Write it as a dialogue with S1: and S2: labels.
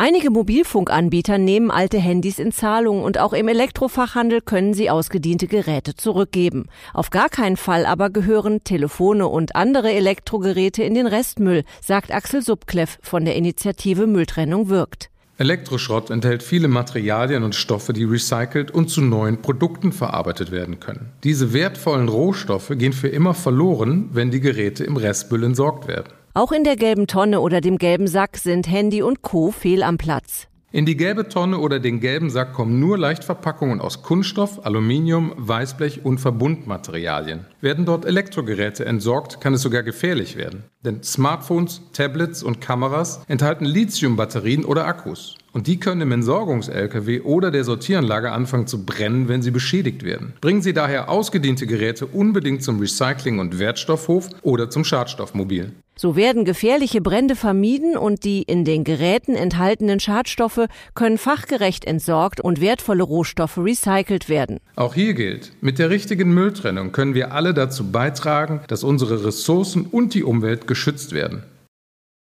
S1: Einige Mobilfunkanbieter nehmen alte Handys in Zahlung und auch im Elektrofachhandel können sie ausgediente Geräte zurückgeben. Auf gar keinen Fall aber gehören Telefone und andere Elektrogeräte in den Restmüll, sagt Axel Subkleff von der Initiative Mülltrennung wirkt.
S2: Elektroschrott enthält viele Materialien und Stoffe, die recycelt und zu neuen Produkten verarbeitet werden können. Diese wertvollen Rohstoffe gehen für immer verloren, wenn die Geräte im Restmüll entsorgt werden.
S1: Auch in der gelben Tonne oder dem gelben Sack sind Handy und Co. fehl am Platz.
S2: In die gelbe Tonne oder den gelben Sack kommen nur Leichtverpackungen aus Kunststoff, Aluminium, Weißblech und Verbundmaterialien. Werden dort Elektrogeräte entsorgt, kann es sogar gefährlich werden. Denn Smartphones, Tablets und Kameras enthalten Lithiumbatterien oder Akkus. Und die können im Entsorgungs-LKW oder der Sortieranlage anfangen zu brennen, wenn sie beschädigt werden. Bringen Sie daher ausgediente Geräte unbedingt zum Recycling- und Wertstoffhof oder zum Schadstoffmobil.
S1: So werden gefährliche Brände vermieden und die in den Geräten enthaltenen Schadstoffe können fachgerecht entsorgt und wertvolle Rohstoffe recycelt werden.
S2: Auch hier gilt, mit der richtigen Mülltrennung können wir alle dazu beitragen, dass unsere Ressourcen und die Umwelt geschützt werden.